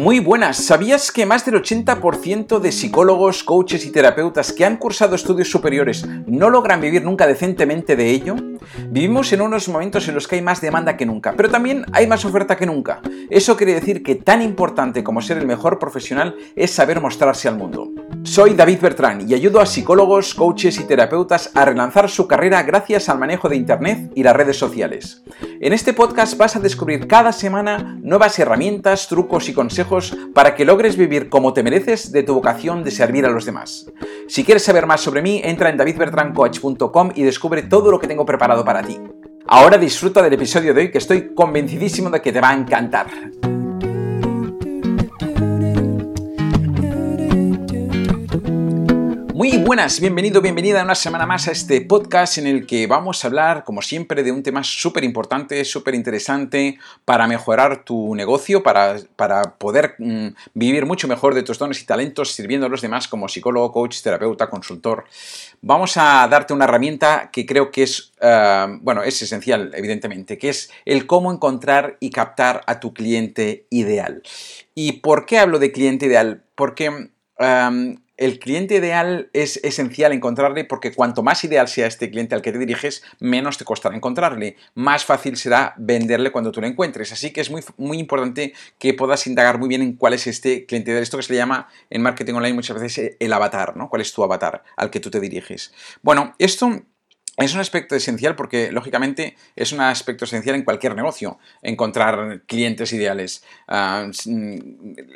Muy buenas, ¿sabías que más del 80% de psicólogos, coaches y terapeutas que han cursado estudios superiores no logran vivir nunca decentemente de ello? Vivimos en unos momentos en los que hay más demanda que nunca, pero también hay más oferta que nunca. Eso quiere decir que tan importante como ser el mejor profesional es saber mostrarse al mundo. Soy David Bertrán y ayudo a psicólogos, coaches y terapeutas a relanzar su carrera gracias al manejo de Internet y las redes sociales. En este podcast vas a descubrir cada semana nuevas herramientas, trucos y consejos para que logres vivir como te mereces de tu vocación de servir a los demás. Si quieres saber más sobre mí, entra en davidbertrancoach.com y descubre todo lo que tengo preparado para ti. Ahora disfruta del episodio de hoy que estoy convencidísimo de que te va a encantar. Muy buenas, bienvenido, bienvenida una semana más a este podcast en el que vamos a hablar, como siempre, de un tema súper importante, súper interesante para mejorar tu negocio, para, para poder mm, vivir mucho mejor de tus dones y talentos sirviendo a los demás como psicólogo, coach, terapeuta, consultor. Vamos a darte una herramienta que creo que es, eh, bueno, es esencial, evidentemente, que es el cómo encontrar y captar a tu cliente ideal. ¿Y por qué hablo de cliente ideal? Porque... Em, el cliente ideal es esencial encontrarle porque cuanto más ideal sea este cliente al que te diriges, menos te costará encontrarle. Más fácil será venderle cuando tú lo encuentres. Así que es muy, muy importante que puedas indagar muy bien en cuál es este cliente ideal. Esto que se le llama en marketing online muchas veces el avatar, ¿no? ¿Cuál es tu avatar al que tú te diriges? Bueno, esto es un aspecto esencial porque, lógicamente, es un aspecto esencial en cualquier negocio, encontrar clientes ideales. Ah, mm,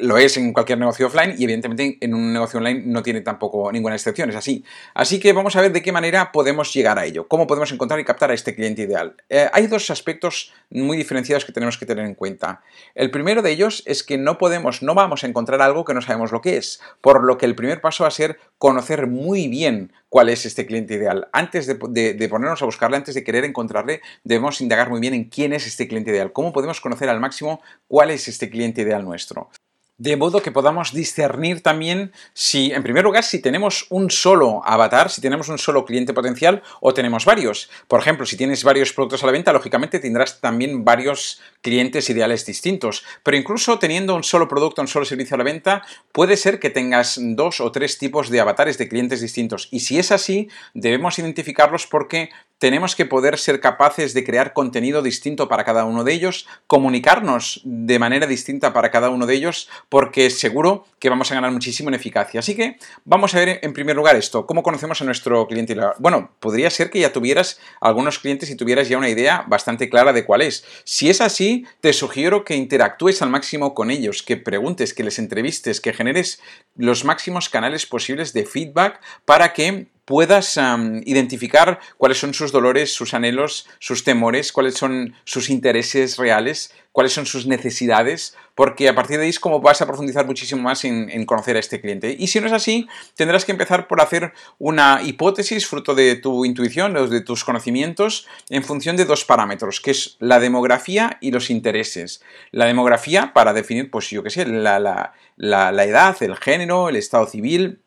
lo es en cualquier negocio offline y, evidentemente, en un negocio online no tiene tampoco ninguna excepción, es así. Así que vamos a ver de qué manera podemos llegar a ello, cómo podemos encontrar y captar a este cliente ideal. Eh, hay dos aspectos muy diferenciados que tenemos que tener en cuenta. El primero de ellos es que no podemos, no vamos a encontrar algo que no sabemos lo que es, por lo que el primer paso va a ser conocer muy bien cuál es este cliente ideal. Antes de, de, ponernos a buscarle, antes de querer encontrarle, debemos indagar muy bien en quién es este cliente ideal, cómo podemos conocer al máximo cuál es este cliente ideal nuestro de modo que podamos discernir también si, en primer lugar, si tenemos un solo avatar, si tenemos un solo cliente potencial o tenemos varios. Por ejemplo, si tienes varios productos a la venta, lógicamente tendrás también varios clientes ideales distintos. Pero incluso teniendo un solo producto, un solo servicio a la venta, puede ser que tengas dos o tres tipos de avatares de clientes distintos. Y si es así, debemos identificarlos porque tenemos que poder ser capaces de crear contenido distinto para cada uno de ellos, comunicarnos de manera distinta para cada uno de ellos, porque seguro que vamos a ganar muchísimo en eficacia. Así que vamos a ver en primer lugar esto, cómo conocemos a nuestro cliente. Bueno, podría ser que ya tuvieras algunos clientes y tuvieras ya una idea bastante clara de cuál es. Si es así, te sugiero que interactúes al máximo con ellos, que preguntes, que les entrevistes, que generes los máximos canales posibles de feedback para que puedas identificar cuáles son sus dolores, sus anhelos, sus temores, cuáles son sus intereses reales, cuáles son sus necesidades, porque a partir de ahí es como vas a profundizar muchísimo más en, conocer a este cliente. Y si no es así, tendrás que empezar por hacer una hipótesis fruto de tu intuición, de tus conocimientos, en función de dos parámetros, que es la demografía y los intereses. La demografía para definir, pues yo qué sé, la, la edad, el género, el estado civil,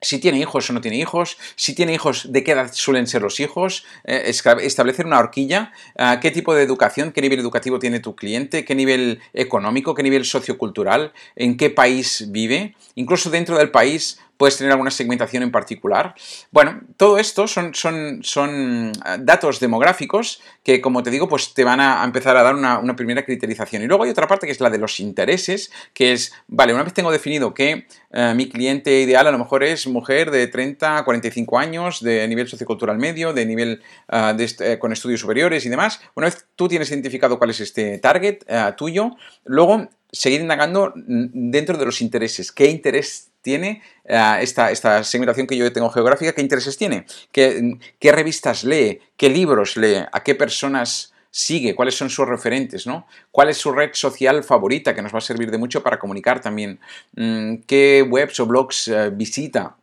si tiene hijos o no tiene hijos, si tiene hijos, de qué edad suelen ser los hijos, eh, establecer una horquilla, ah, qué tipo de educación, qué nivel educativo tiene tu cliente, qué nivel económico, qué nivel sociocultural, en qué país vive, incluso dentro del país puedes tener alguna segmentación en particular. Bueno, todo esto son, son, son ah, datos demográficos que, como te digo, pues te van a empezar a dar una, primera criterización. Y luego hay otra parte que es la de los intereses, que es, vale, una vez tengo definido que eh, mi cliente ideal a lo mejor es mujer de 30 a 45 años, de nivel sociocultural medio, de nivel eh, con estudios superiores y demás, una vez tú tienes identificado cuál es este target eh, tuyo, luego seguir indagando dentro de los intereses. ¿Qué interés tiene eh, esta, esta, segmentación que yo tengo geográfica? ¿Qué intereses tiene? ¿Qué, ¿Qué, revistas lee? ¿Qué libros lee? ¿A qué personas sigue? ¿Cuáles son sus referentes? ¿no? ¿Cuál es su red social favorita que nos va a servir de mucho para comunicar también? Mm, ¿Qué webs o blogs eh, visita?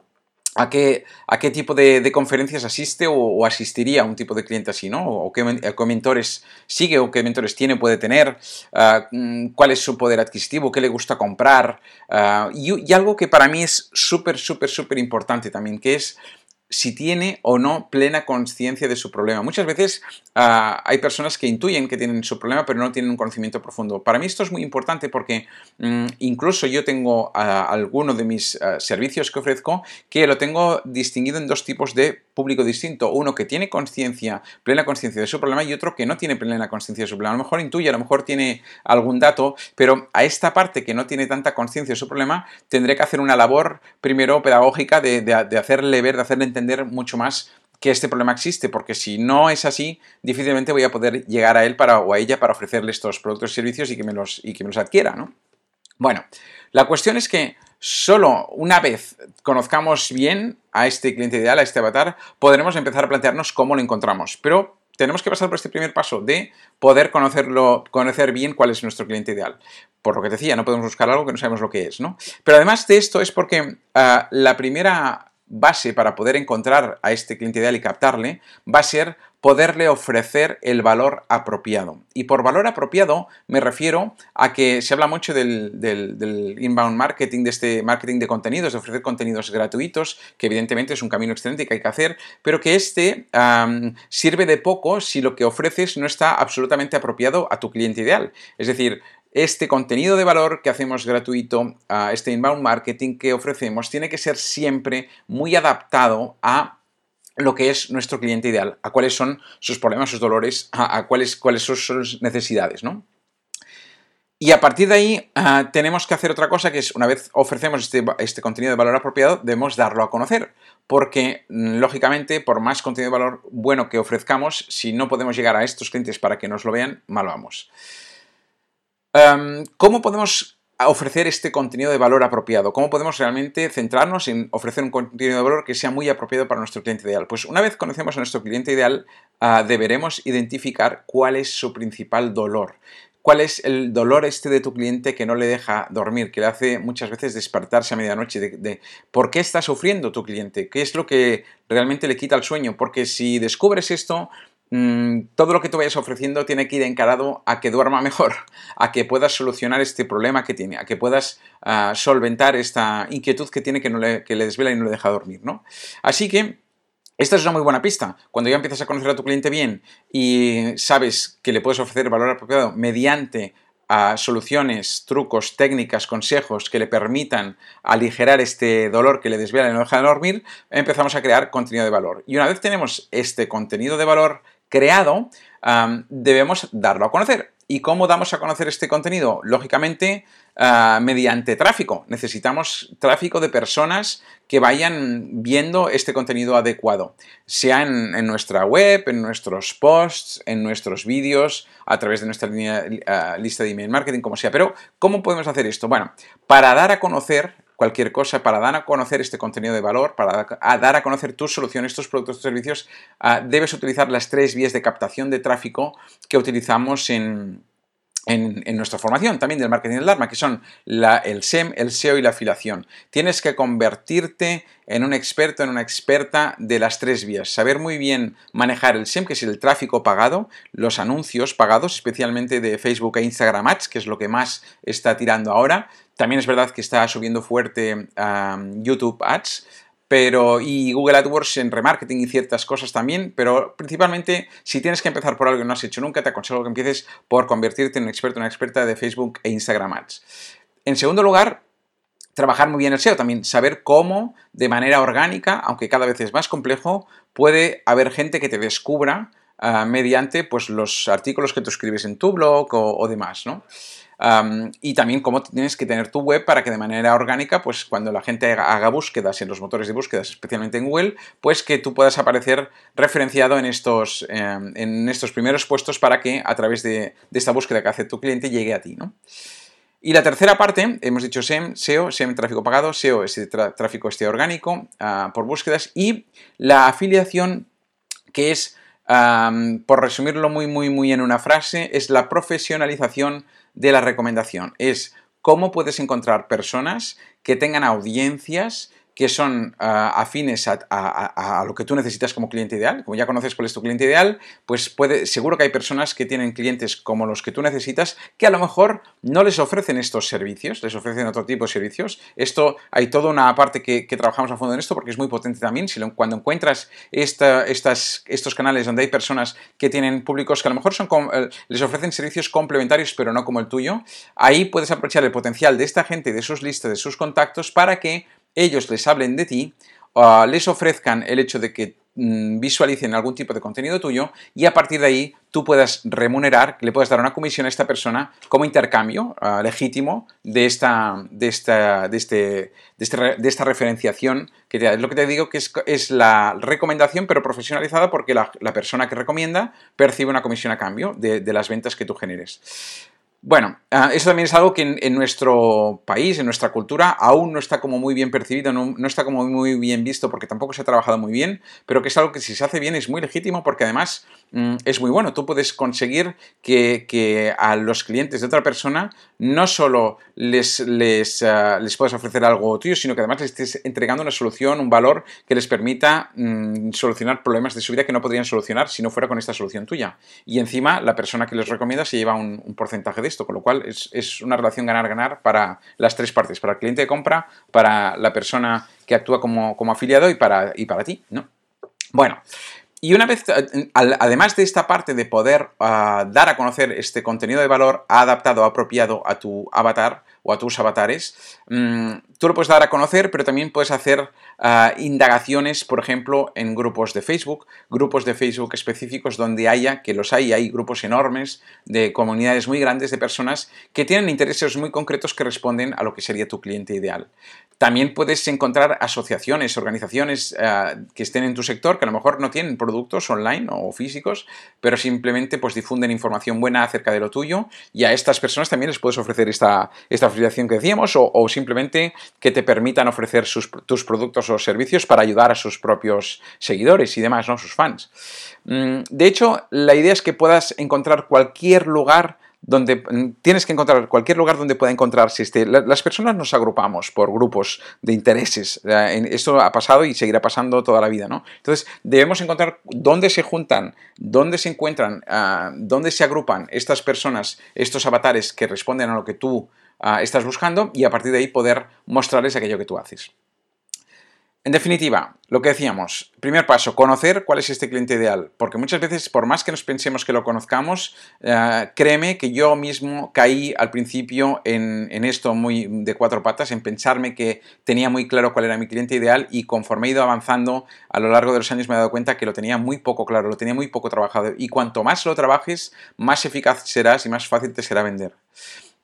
A qué, a qué tipo de, conferencias asiste o, asistiría un tipo de cliente así, ¿no? O qué, mentores sigue o qué mentores tiene, puede tener, ah, mm, cuál es su poder adquisitivo, qué le gusta comprar. Ah, y, y, algo que para mí es súper, súper, súper importante también, que es si tiene o no plena conciencia de su problema. Muchas veces ah, hay personas que intuyen que tienen su problema pero no tienen un conocimiento profundo. Para mí esto es muy importante porque mm, incluso yo tengo uh, alguno de mis ah, servicios que ofrezco que lo tengo distinguido en dos tipos de público distinto. Uno que tiene conciencia, plena conciencia de su problema y otro que no tiene plena conciencia de su problema. A lo mejor intuye, a lo mejor tiene algún dato, pero a esta parte que no tiene tanta conciencia de su problema tendré que hacer una labor primero pedagógica de, de hacerle ver, de hacerle entender mucho más que este problema existe, porque si no es así, difícilmente voy a poder llegar a él para, o a ella para ofrecerle estos productos y servicios y que me los, y que me los adquiera, ¿no? Bueno, la cuestión es que solo una vez conozcamos bien a este cliente ideal, a este avatar, podremos empezar a plantearnos cómo lo encontramos. Pero tenemos que pasar por este primer paso de poder conocerlo, conocer bien cuál es nuestro cliente ideal. Por lo que decía, no podemos buscar algo que no sabemos lo que es, ¿no? Pero además de esto es porque ah, la primera base para poder encontrar a este cliente ideal y captarle va a ser poderle ofrecer el valor apropiado. Y por valor apropiado me refiero a que se habla mucho del, inbound marketing, de este marketing de contenidos, de ofrecer contenidos gratuitos, que evidentemente es un camino excelente que hay que hacer, pero que este sirve de poco si lo que ofreces no está absolutamente apropiado a tu cliente ideal. Es decir, este contenido de valor que hacemos gratuito, este inbound marketing que ofrecemos, tiene que ser siempre muy adaptado a lo que es nuestro cliente ideal, a cuáles son sus problemas, sus dolores, a, cuáles, cuáles son sus necesidades, ¿no? Y a partir de ahí ah, tenemos que hacer otra cosa, que es una vez ofrecemos este, este, contenido de valor apropiado, debemos darlo a conocer. Porque, mm, lógicamente, por más contenido de valor bueno que ofrezcamos, si no podemos llegar a estos clientes para que nos lo vean, mal vamos. Em, ¿Cómo podemos ofrecer este contenido de valor apropiado? ¿Cómo podemos realmente centrarnos en ofrecer un contenido de valor que sea muy apropiado para nuestro cliente ideal? Pues una vez conocemos a nuestro cliente ideal, ah, deberemos identificar cuál es su principal dolor. ¿Cuál es el dolor este de tu cliente que no le deja dormir, que le hace muchas veces despertarse a medianoche? de, ¿Por qué está sufriendo tu cliente? ¿Qué es lo que realmente le quita el sueño? Porque si descubres esto, todo lo que tú vayas ofreciendo tiene que ir encarado a que duerma mejor, a que puedas solucionar este problema que tiene, a que puedas ah, solventar esta inquietud que tiene que, no le, desvela y no le deja dormir, ¿no? Así que esta es una muy buena pista. Cuando ya empiezas a conocer a tu cliente bien y sabes que le puedes ofrecer valor apropiado mediante a soluciones, trucos, técnicas, consejos que le permitan aligerar este dolor que le desvela y no deja de dormir, empezamos a crear contenido de valor. Y una vez tenemos este contenido de valor creado, debemos darlo a conocer. ¿Y cómo damos a conocer este contenido? Lógicamente, ah, mediante tráfico. Necesitamos tráfico de personas que vayan viendo este contenido adecuado, sea en, nuestra web, en nuestros posts, en nuestros vídeos, a través de nuestra ah, lista de email marketing, como sea. Pero, ¿cómo podemos hacer esto? Bueno, para dar a conocer cualquier cosa, para dar a conocer este contenido de valor, para dar a conocer tus soluciones, tus productos, tus servicios, ah, debes utilizar las tres vías de captación de tráfico que utilizamos en, en, nuestra formación también del marketing del Dharma, que son el SEM, el SEO y la afiliación. Tienes que convertirte en un experto, en una experta de las tres vías. Saber muy bien manejar el SEM, que es el tráfico pagado, los anuncios pagados, especialmente de Facebook e Instagram Ads, que es lo que más está tirando ahora. También es verdad que está subiendo fuerte YouTube Ads pero y Google AdWords en remarketing y ciertas cosas también, pero principalmente si tienes que empezar por algo que no has hecho nunca, te aconsejo que empieces por convertirte en un experto, una experta de Facebook e Instagram Ads. En segundo lugar, trabajar muy bien el SEO, también saber cómo de manera orgánica, aunque cada vez es más complejo, puede haber gente que te descubra ah, mediante pues, los artículos que tú escribes en tu blog o, o demás, ¿no? Y también cómo tienes que tener tu web para que de manera orgánica, pues cuando la gente haga, búsquedas en los motores de búsquedas, especialmente en Google, pues que tú puedas aparecer referenciado en estos, em, en estos primeros puestos para que a través de, esta búsqueda que hace tu cliente llegue a ti, ¿no? Y la tercera parte, hemos dicho SEM, SEO, SEM tráfico pagado, SEO es tráfico este orgánico ah, por búsquedas y la afiliación que es, por resumirlo muy, muy, muy en una frase, es la profesionalización de la recomendación. Es cómo puedes encontrar personas que tengan audiencias que son ah, afines a, lo que tú necesitas como cliente ideal. Como ya conoces cuál es tu cliente ideal, pues puede, seguro que hay personas que tienen clientes como los que tú necesitas que a lo mejor no les ofrecen estos servicios, les ofrecen otro tipo de servicios. Esto hay toda una parte que, trabajamos a fondo en esto porque es muy potente también. Cuando encuentras estas, estos canales donde hay personas que tienen públicos que a lo mejor son, eh, les ofrecen servicios complementarios pero no como el tuyo, ahí puedes aprovechar el potencial de esta gente, de sus listas, de sus contactos para que ellos les hablen de ti, uh, les ofrezcan el hecho de que mm, visualicen algún tipo de contenido tuyo y a partir de ahí tú puedas remunerar, le puedas dar una comisión a esta persona como intercambio uh, legítimo de esta, de, esta, de, este, este de, esta referenciación que te da. Es lo que te digo que es, la recomendación pero profesionalizada porque la, persona que recomienda percibe una comisión a cambio de las ventas que tú generes. Bueno, ah, eso también es algo que en, nuestro país, en nuestra cultura, aún no está como muy bien percibido, no, está como muy bien visto porque tampoco se ha trabajado muy bien, pero que es algo que si se hace bien es muy legítimo porque además mm, es muy bueno. Tú puedes conseguir que, a los clientes de otra persona no solo les, les, ah, les puedes ofrecer algo tuyo, sino que además les estés entregando una solución, un valor que les permita mm, solucionar problemas de su vida que no podrían solucionar si no fuera con esta solución tuya. Y encima la persona que les recomienda se lleva un, un porcentaje de con lo cual es, una relación ganar-ganar para las tres partes, para el cliente de compra, para la persona que actúa como, afiliado y para, y para ti, ¿no? Bueno, y una vez, además de esta parte de poder ah, dar a conocer este contenido de valor adaptado, apropiado a tu avatar o a tus avatares, mm, tú lo puedes dar a conocer, pero también puedes hacer ah, indagaciones, por ejemplo, en grupos de Facebook, grupos de Facebook específicos donde haya, que los hay, hay grupos enormes de comunidades muy grandes de personas que tienen intereses muy concretos que responden a lo que sería tu cliente ideal. También puedes encontrar asociaciones, organizaciones ah, que estén en tu sector que a lo mejor no tienen productos online o físicos, pero simplemente pues difunden información buena acerca de lo tuyo y a estas personas también les puedes ofrecer esta, esta afiliación que decíamos o simplemente que te permitan ofrecer tus productos o servicios para ayudar a sus propios seguidores y demás, ¿no? Sus fans. Mm, de hecho, la idea es que puedas encontrar cualquier lugar donde mm, tienes que encontrar cualquier lugar donde pueda encontrarse este. Las personas nos agrupamos por grupos de intereses. Esto ha pasado y seguirá pasando toda la vida, ¿no? Entonces, debemos encontrar dónde se juntan, dónde se encuentran, ah, dónde se agrupan estas personas, estos avatares que responden a lo que tú Ah, estás buscando y a partir de ahí poder mostrarles aquello que tú haces. En definitiva, lo que decíamos, primer paso, conocer cuál es este cliente ideal, porque muchas veces, por más que nos pensemos que lo conozcamos, eh, créeme que yo mismo caí al principio en, en, esto muy de cuatro patas, en pensarme que tenía muy claro cuál era mi cliente ideal y conforme he ido avanzando a lo largo de los años me he dado cuenta que lo tenía muy poco claro, lo tenía muy poco trabajado y cuanto más lo trabajes, más eficaz serás y más fácil te será vender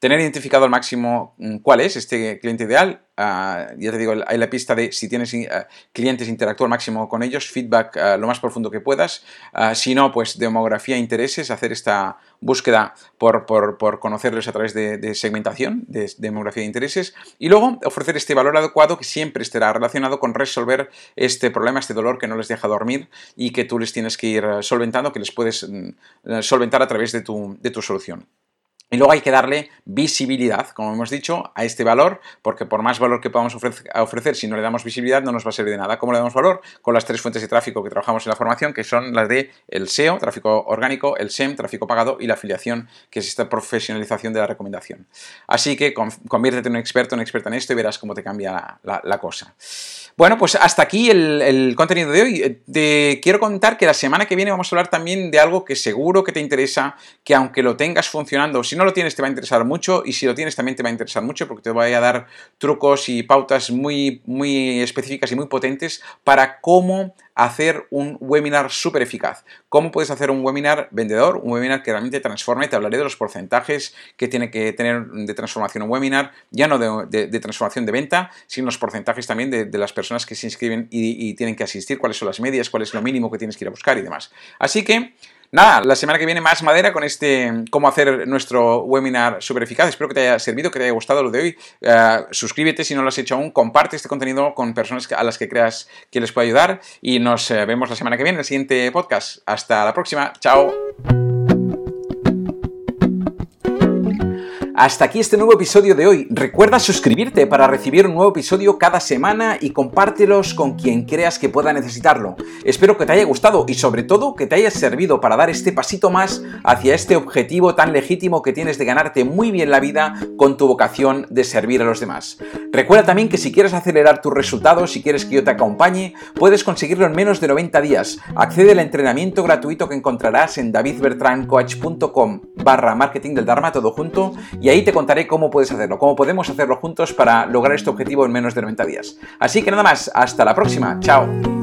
tener identificado al máximo mm, cuál es este cliente ideal. Ah, ya te digo, hay la pista de si tienes eh, clientes, interactuar al máximo con ellos, feedback ah, lo más profundo que puedas. Ah, si no, pues demografía, intereses, hacer esta búsqueda por, conocerlos a través de, segmentación, de, demografía de intereses. Y luego ofrecer este valor adecuado que siempre estará relacionado con resolver este problema, este dolor que no les deja dormir y que tú les tienes que ir solventando, que les puedes mm, solventar a través de tu solución. Y luego hay que darle visibilidad, como hemos dicho, a este valor, porque por más valor que podamos ofrecer, si no le damos visibilidad, no nos va a servir de nada. ¿Cómo le damos valor? Con las tres fuentes de tráfico que trabajamos en la formación, que son las de el SEO, tráfico orgánico, el SEM, tráfico pagado, y la afiliación, que es esta profesionalización de la recomendación. Así que conviértete en un experto, en experta en esto y verás cómo te cambia la, cosa. Bueno, pues hasta aquí el, contenido de hoy. Te quiero contar que la semana que viene vamos a hablar también de algo que seguro que te interesa, que aunque lo tengas funcionando, si no lo tienes te va a interesar mucho y si lo tienes también te va a interesar mucho porque te voy a dar trucos y pautas muy, muy específicas y muy potentes para cómo hacer un webinar súper eficaz. ¿Cómo puedes hacer un webinar vendedor? Un webinar que realmente transforme. Te hablaré de los porcentajes que tiene que tener de transformación un webinar, ya no de, transformación de venta, sino los porcentajes también de, las personas que se inscriben y, y tienen que asistir, cuáles son las medias, cuál es lo mínimo que tienes que ir a buscar y demás. Así que Nada, la semana que viene más madera con este cómo hacer nuestro webinar súper eficaz. Espero que te haya servido, que te haya gustado lo de hoy. Eh, suscríbete si no lo has hecho aún, comparte este contenido con personas a las que creas que les puede ayudar y nos eh, vemos la semana que viene en el siguiente podcast. Hasta la próxima, chao. Hasta aquí este nuevo episodio de hoy. Recuerda suscribirte para recibir un nuevo episodio cada semana y compártelos con quien creas que pueda necesitarlo. Espero que te haya gustado y sobre todo que te haya servido para dar este pasito más hacia este objetivo tan legítimo que tienes de ganarte muy bien la vida con tu vocación de servir a los demás. Recuerda también que si quieres acelerar tus resultados, si quieres que yo te acompañe, puedes conseguirlo en menos de 90 días. Accede al entrenamiento gratuito que encontrarás en davidbertrancoach.com barra marketing del Dharma todo junto y ahí te contaré cómo puedes hacerlo, cómo podemos hacerlo juntos para lograr este objetivo en menos de 90 días. Así que nada más, hasta la próxima, chao.